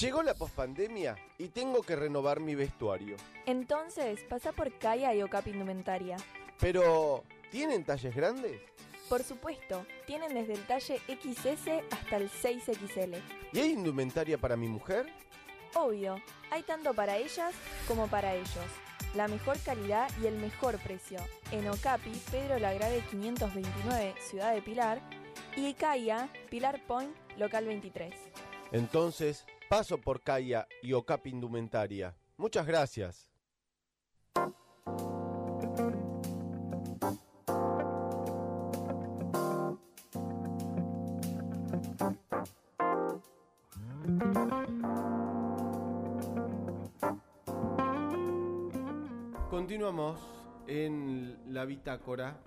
Llegó la pospandemia y tengo que renovar mi vestuario. Entonces, pasa por Kaya y Ocap Indumentaria. Pero, ¿tienen talles grandes? Por supuesto, tienen desde el talle XS hasta el 6XL. ¿Y hay indumentaria para mi mujer? Obvio, hay tanto para ellas como para ellos. La mejor calidad y el mejor precio. En Ocapi, Pedro Lagrave 529, Ciudad de Pilar. Y Kaya, Pilar Point, Local 23. Entonces, paso por Kaya y Ocap Indumentaria. Muchas gracias. Continuamos en la bitácora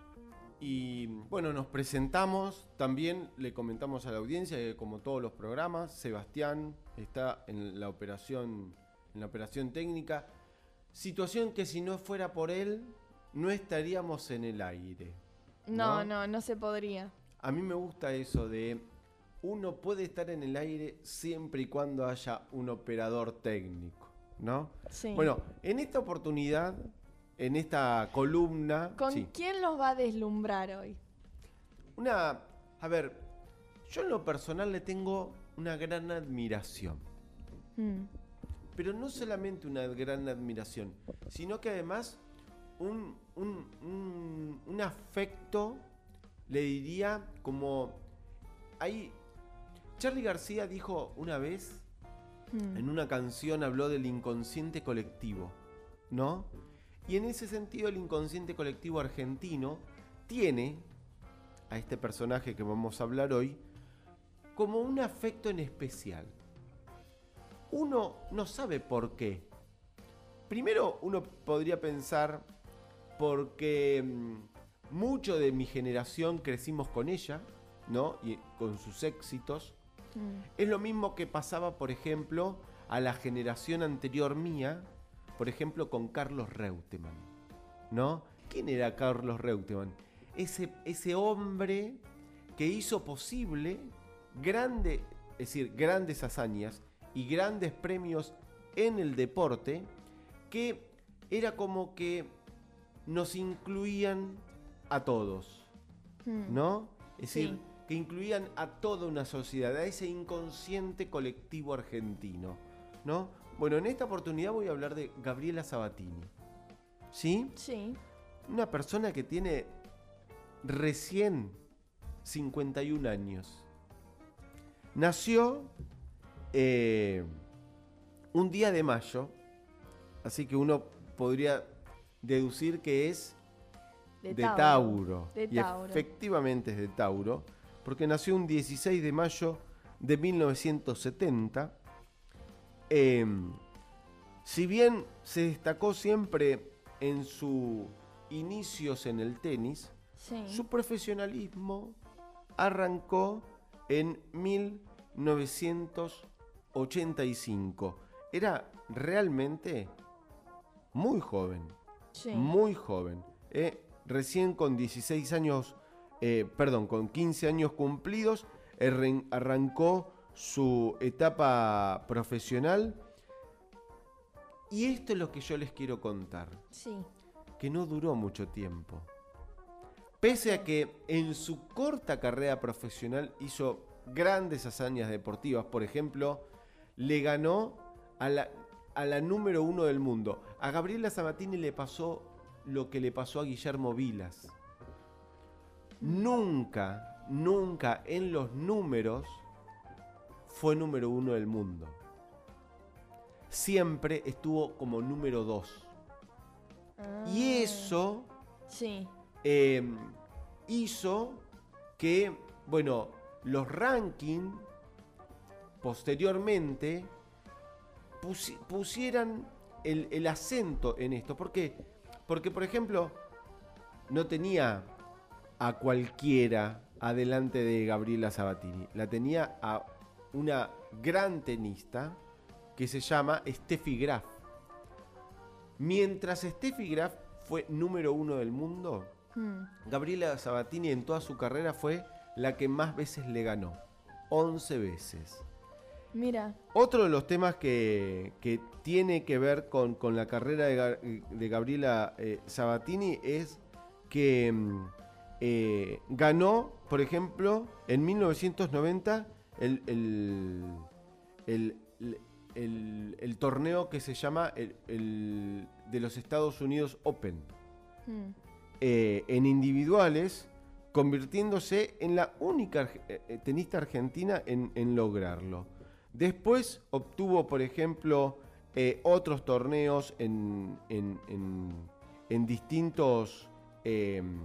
y bueno, nos presentamos, también le comentamos a la audiencia que como todos los programas, Sebastián está en la operación, en la operación técnica, situación que si no fuera por él, no estaríamos en el aire. No, no, no, se podría. A mí me gusta eso de uno puede estar en el aire siempre y cuando haya un operador técnico, ¿no? Sí. Bueno, en esta oportunidad, en esta columna... ¿Con sí. quién los va a deslumbrar hoy? Una, a ver, yo en lo personal le tengo una gran admiración. Mm, Pero no solamente una gran admiración, sino que además un, un- un- un afecto, le diría, como... Hay, Charlie García dijo una vez, mm. en una canción habló del inconsciente colectivo, ¿no? Y en ese sentido el inconsciente colectivo argentino tiene a este personaje que vamos a hablar hoy como un afecto en especial. Uno no sabe por qué. Primero uno podría pensar porque mm, mucho de mi generación crecimos con ella, ¿no? Y con sus éxitos. Mm. Es lo mismo que pasaba, por ejemplo, a la generación anterior mía, por ejemplo, con Carlos Reutemann. ¿No? ¿Quién era Carlos Reutemann? Ese, ese hombre que hizo posible grande, es decir, grandes hazañas y grandes premios en el deporte que era como que nos incluían a todos. Mm. ¿no? Es decir, que incluían a toda una sociedad, a ese inconsciente colectivo argentino, ¿no? Bueno, en esta oportunidad voy a hablar de Gabriela Sabatini. ¿Sí? Sí. Una persona que tiene recién 51 años. Nació eh, un día de mayo, así que uno podría deducir que es De, de Tauro. Tauro. De Y Tauro. efectivamente es de Tauro, porque nació un 16 de mayo de 1970. Em, si bien se destacó siempre en sus inicios en el tenis, Sí. su profesionalismo arrancó en 1985. Era realmente muy joven sí. muy joven. eh, recién con 16 años, eh, perdón, con 15 años cumplidos, arrancó su etapa profesional. Y esto es lo que yo les quiero contar, Sí. que no duró mucho tiempo. Pese a que en su corta carrera profesional hizo grandes hazañas deportivas, por ejemplo, le ganó a la, a la número uno del mundo. A Gabriela Sabatini le pasó lo que le pasó a Guillermo Vilas. Nunca, nunca en los números fue número uno del mundo. Siempre estuvo como número dos. Y Ah, eso Sí. eh, hizo que, bueno, los rankings posteriormente pusi- pusieran el, el acento en esto. ¿Por qué? Porque, por ejemplo, no tenía a cualquiera adelante de Gabriela Sabatini. La tenía a una gran tenista que se llama Steffi Graf. Mientras Steffi Graf fue número uno del mundo, Mm. Gabriela Sabatini en toda su carrera fue la que más veces le ganó. 11 veces. Mira. Otro de los temas que, que tiene que ver con, con la carrera de Gabriela eh, Sabatini es que mm, eh, ganó, por ejemplo, en 1990 el, el, el- el- torneo que se llama el, el de los Estados Unidos Open Mm. eh, en individuales, convirtiéndose en la única eh, eh, tenista argentina en, en lograrlo. Después obtuvo, por ejemplo, eh, otros torneos en, en- en- distintos, en,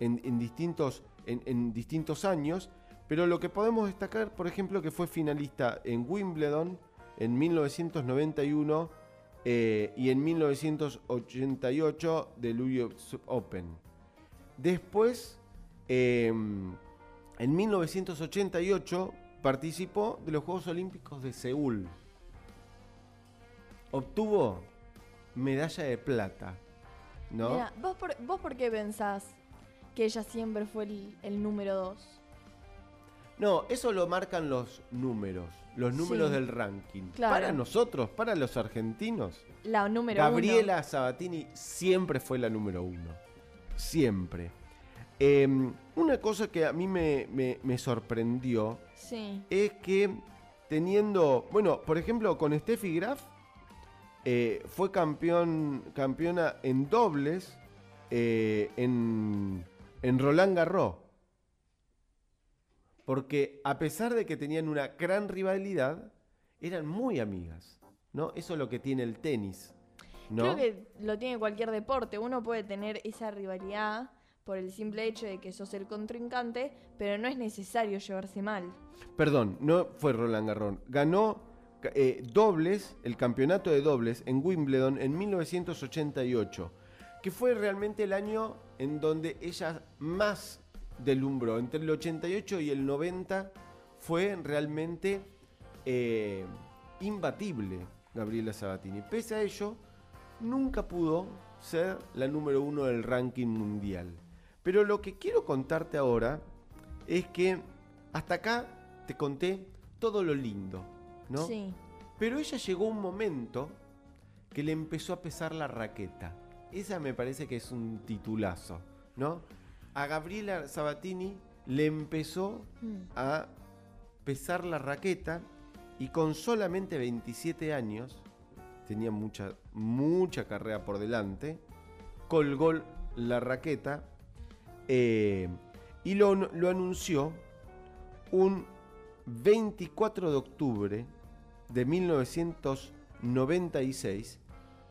en distintos, en, en distintos años, pero lo que podemos destacar, por ejemplo, que fue finalista en Wimbledon en 1991 eh, y en 1988 del US Open. Después, eh, en 1988, participó de los Juegos Olímpicos de Seúl. Obtuvo medalla de plata. ¿No? Mira, ¿vos por, ¿vos por qué pensás que ella siempre fue el número dos? No, eso lo marcan los números, los números Sí. del ranking. Claro. Para nosotros, para los argentinos, La número Gabriela Sabatini siempre fue la número uno. Siempre. Eh, una cosa que a mí me, me- me sorprendió. Sí. es que teniendo, bueno, por ejemplo, con Steffi Graf eh, fue campeón, campeona en dobles eh, en, en Roland Garros. Porque a pesar de que tenían una gran rivalidad, eran muy amigas. ¿no? Eso es lo que tiene el tenis. ¿no? Creo que lo tiene cualquier deporte. Uno puede tener esa rivalidad por el simple hecho de que sos el contrincante, pero no es necesario llevarse mal. Perdón, no fue Roland Garros. Ganó eh, dobles, el campeonato de dobles en Wimbledon en 1988, que fue realmente el año en donde ella más delumbró. Entre el 88 y el 90 fue realmente eh, imbatible Gabriela Sabatini. Pese a ello, nunca pudo ser la número uno del ranking mundial. Pero lo que quiero contarte ahora es que hasta acá te conté todo lo lindo, ¿no? Sí. Pero ella llegó un momento que le empezó a pesar la raqueta. Esa me parece que es un titulazo, ¿no? A Gabriela Sabatini le empezó Mm. a pesar la raqueta y con solamente 27 años, tenía mucha, mucha carrera por delante, colgó la raqueta eh, y lo, lo anunció un 24 de octubre de 1996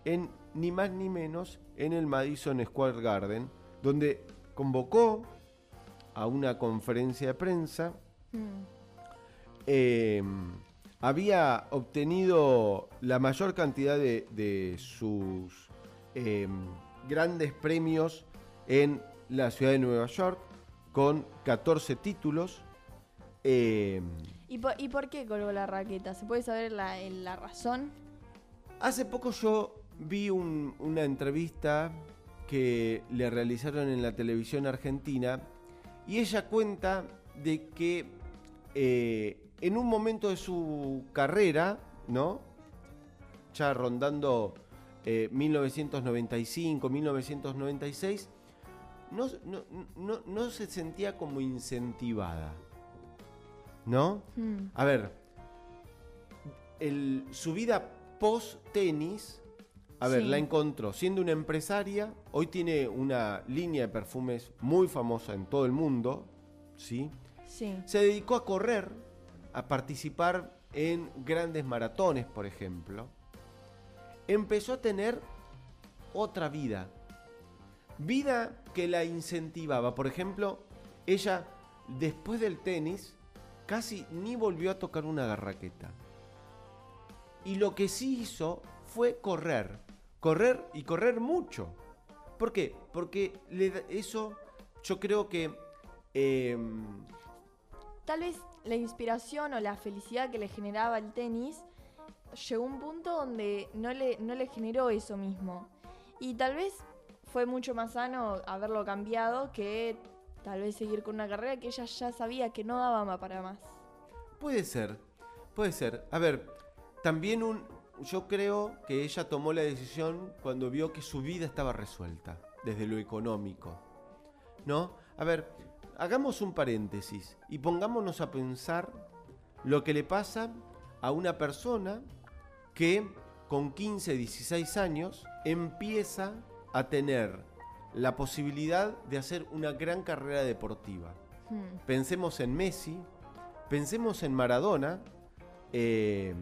en ni más ni menos en el Madison Square Garden, donde convocó a una conferencia de prensa Mm. eh, había obtenido la mayor cantidad de, de sus eh, grandes premios en la ciudad de Nueva York, con 14 títulos. Eh, ¿Y, por, ¿Y por qué colgó la raqueta? ¿Se puede saber la, la razón? hace poco yo vi un- una entrevista que le realizaron en la televisión argentina y ella cuenta de que eh, en un momento de su carrera, ¿no? Ya rondando eh, 1995, 1996, no, no- no- no se sentía como incentivada, ¿no? Mm. A ver, el- su vida post tenis, a ver, Sí. la encontró siendo una empresaria. Hoy tiene una línea de perfumes muy famosa en todo el mundo, ¿sí? Sí. Se dedicó a correr, a participar en grandes maratones, por ejemplo. Empezó a tener otra vida. Vida que la incentivaba. Por ejemplo, ella, después del tenis, casi ni volvió a tocar una garraqueta. Y lo que sí hizo fue correr. Correr y correr mucho. ¿Por qué? Porque le da- eso yo creo que... em, Tal vez la inspiración o la felicidad que le generaba el tenis llegó a un punto donde no le, no le generó eso mismo. Y tal vez fue mucho más sano haberlo cambiado que tal vez seguir con una carrera que ella ya sabía que no daba para más. Puede ser, Puede ser. A ver, también un, yo creo que ella tomó la decisión cuando vio que su vida estaba resuelta, desde lo económico. ¿No? A ver, hagamos un paréntesis y pongámonos a pensar lo que le pasa a una persona que con 15, 16 años empieza a tener la posibilidad de hacer una gran carrera deportiva. Hmm. Pensemos en Messi, pensemos en Maradona. eh,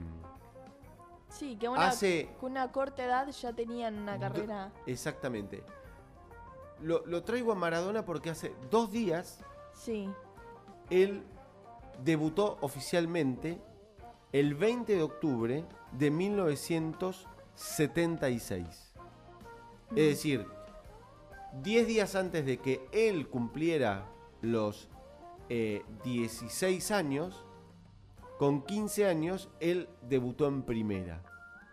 Sí, que una, Hace- con una corta edad ya tenían una carrera. exactamente. Lo, lo traigo a Maradona porque hace dos días Sí. él debutó oficialmente el 20 de octubre de 1976. Mm. Es decir, 10 días antes de que él cumpliera los eh, 16 años, con 15 años, él debutó en primera,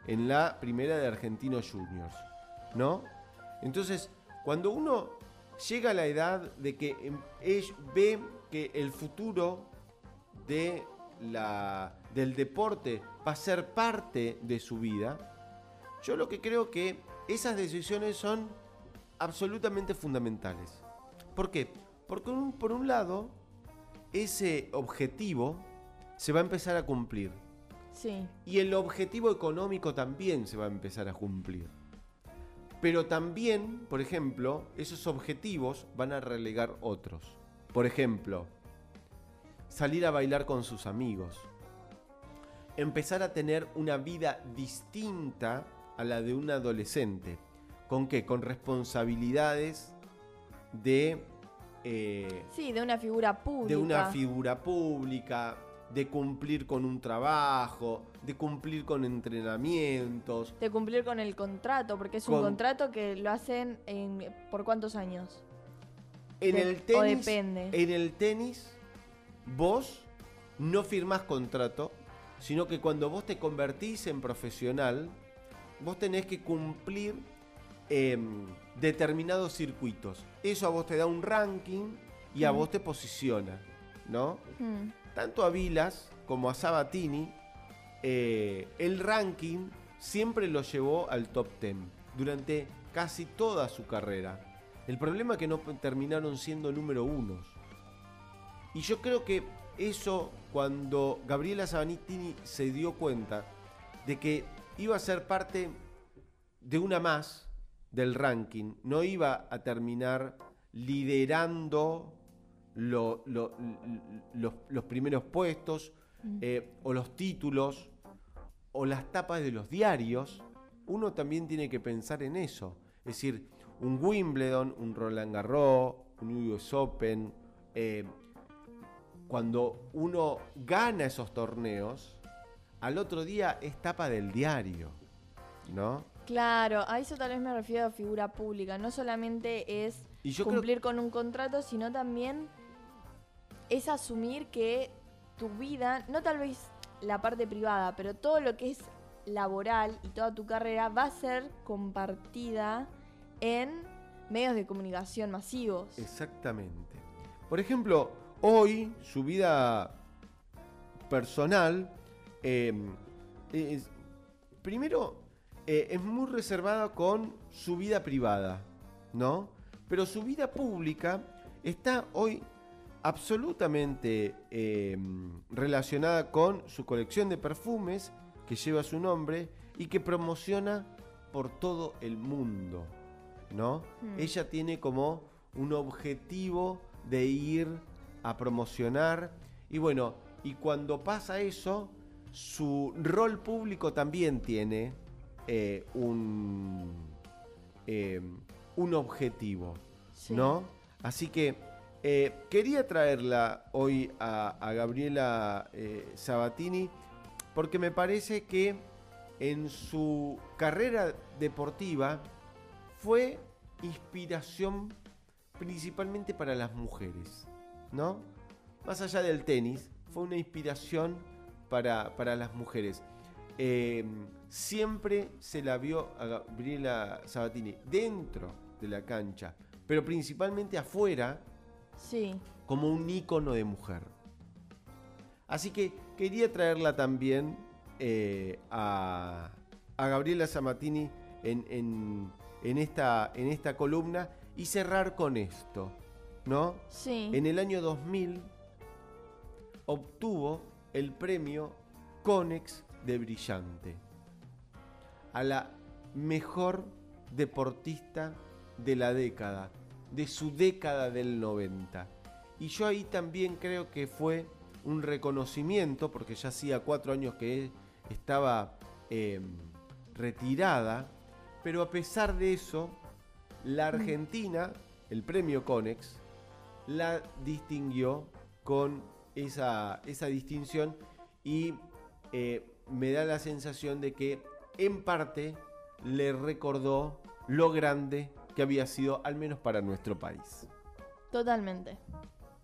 en la primera de Argentinos Juniors, ¿no? Entonces, cuando uno llega a la edad de que em, ve que el futuro de la, del deporte va a ser parte de su vida, yo lo que creo que esas decisiones son absolutamente fundamentales. ¿Por qué? Porque por un lado, ese objetivo se va a empezar a cumplir. Sí. Y el objetivo económico también se va a empezar a cumplir. Pero también, por ejemplo, esos objetivos van a relegar otros. Por ejemplo, salir a bailar con sus amigos. Empezar a tener una vida distinta a la de un adolescente. ¿Con qué? Con responsabilidades de... eh, Sí, de una figura pública. de una figura pública, de cumplir con un trabajo, de cumplir con entrenamientos. De cumplir con el contrato, porque es un Con- contrato que lo hacen en, por cuántos años. En De- el o tenis, depende. en el tenis, vos no firmás contrato, sino que cuando vos te convertís en profesional, vos tenés que cumplir em, determinados circuitos. Eso a vos te da un ranking y a Mm. vos te posiciona, ¿no? Hmm. tanto a Vilas como a Sabatini, eh, el ranking siempre lo llevó al top 10 durante casi toda su carrera. El problema es que no terminaron siendo número unos. Y yo creo que eso, cuando Gabriela Sabatini se dio cuenta de que iba a ser parte de una más del ranking, no iba a terminar liderando lo- los, los primeros puestos eh, o los títulos o las tapas de los diarios, uno también tiene que pensar en eso. Es decir, un Wimbledon, un Roland Garros, un US Open, eh, cuando uno gana esos torneos, al otro día es tapa del diario, ¿no? Claro, a eso tal vez me refiero a figura pública. No solamente es Y yo creo cumplir con un contrato, sino también es asumir que tu vida, no tal vez la parte privada, pero todo lo que es laboral y toda tu carrera va a ser compartida en medios de comunicación masivos. Exactamente. Por ejemplo, hoy su vida personal, es- primero, eh, es muy reservada con su vida privada, ¿no? Pero su vida pública está hoy absolutamente eh, relacionada con su colección de perfumes que lleva su nombre y que promociona por todo el mundo, ¿no? Hmm. Ella tiene como un objetivo de ir a promocionar y bueno, y cuando pasa eso, su rol público también tiene eh, un, eh, un objetivo, Sí. ¿no? Así que eh, quería traerla hoy a, Gabriela eh, Sabatini porque me parece que en su carrera deportiva fue inspiración principalmente para las mujeres, ¿no? Más allá del tenis, fue una inspiración para, para las mujeres. Eh, siempre se la vio a Gabriela Sabatini dentro de la cancha, pero principalmente afuera Sí. como un ícono de mujer. Así que quería traerla también eh, a, Gabriela Samatini en, esta, en esta columna y cerrar con esto, ¿no? Sí. En el año 2000 obtuvo el premio Conex de Brillante a la mejor deportista de la década, de su década del 90. Y yo ahí también creo que fue un reconocimiento, porque ya hacía cuatro años que estaba em, retirada, pero a pesar de eso, la mm. Argentina, el premio Conex, la distinguió con esa, esa distinción y eh, me da la sensación de que en parte le recordó lo grande que había sido, al menos para nuestro país. Totalmente.